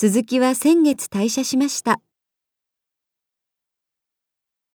鈴木は先月退社しました。